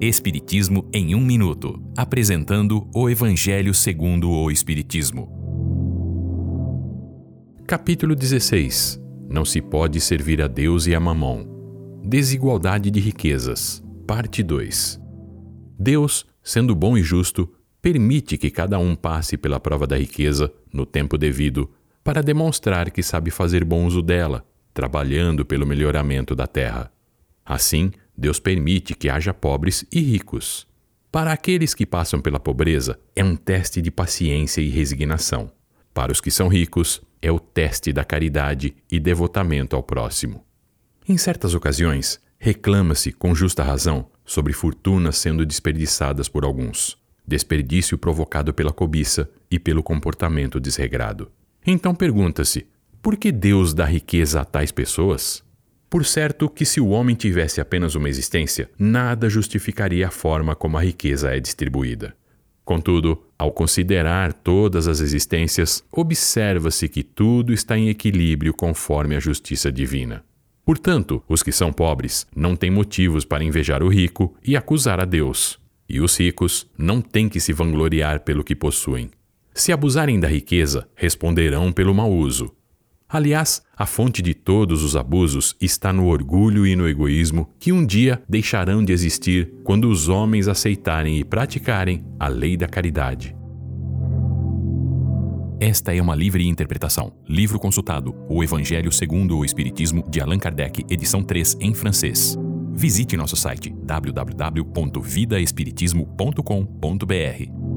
Espiritismo em um minuto, apresentando o Evangelho segundo o Espiritismo. Capítulo 16. Não se pode servir a Deus e a Mamon. Desigualdade de riquezas. Parte 2. Deus, sendo bom e justo, permite que cada um passe pela prova da riqueza no tempo devido, para demonstrar que sabe fazer bom uso dela, trabalhando pelo melhoramento da terra. Assim, Deus permite que haja pobres e ricos. Para aqueles que passam pela pobreza, é um teste de paciência e resignação. Para os que são ricos, é o teste da caridade e devotamento ao próximo. Em certas ocasiões, reclama-se, com justa razão, sobre fortunas sendo desperdiçadas por alguns, desperdício provocado pela cobiça e pelo comportamento desregrado. Então pergunta-se: por que Deus dá riqueza a tais pessoas? Por certo que se o homem tivesse apenas uma existência, nada justificaria a forma como a riqueza é distribuída. Contudo, ao considerar todas as existências, observa-se que tudo está em equilíbrio conforme a justiça divina. Portanto, os que são pobres não têm motivos para invejar o rico e acusar a Deus. E os ricos não têm que se vangloriar pelo que possuem. Se abusarem da riqueza, responderão pelo mau uso. Aliás, a fonte de todos os abusos está no orgulho e no egoísmo que um dia deixarão de existir quando os homens aceitarem e praticarem a lei da caridade. Esta é uma livre interpretação. Livro consultado: O Evangelho segundo o Espiritismo, de Allan Kardec, edição 3, em francês. Visite nosso site www.vidaespiritismo.com.br.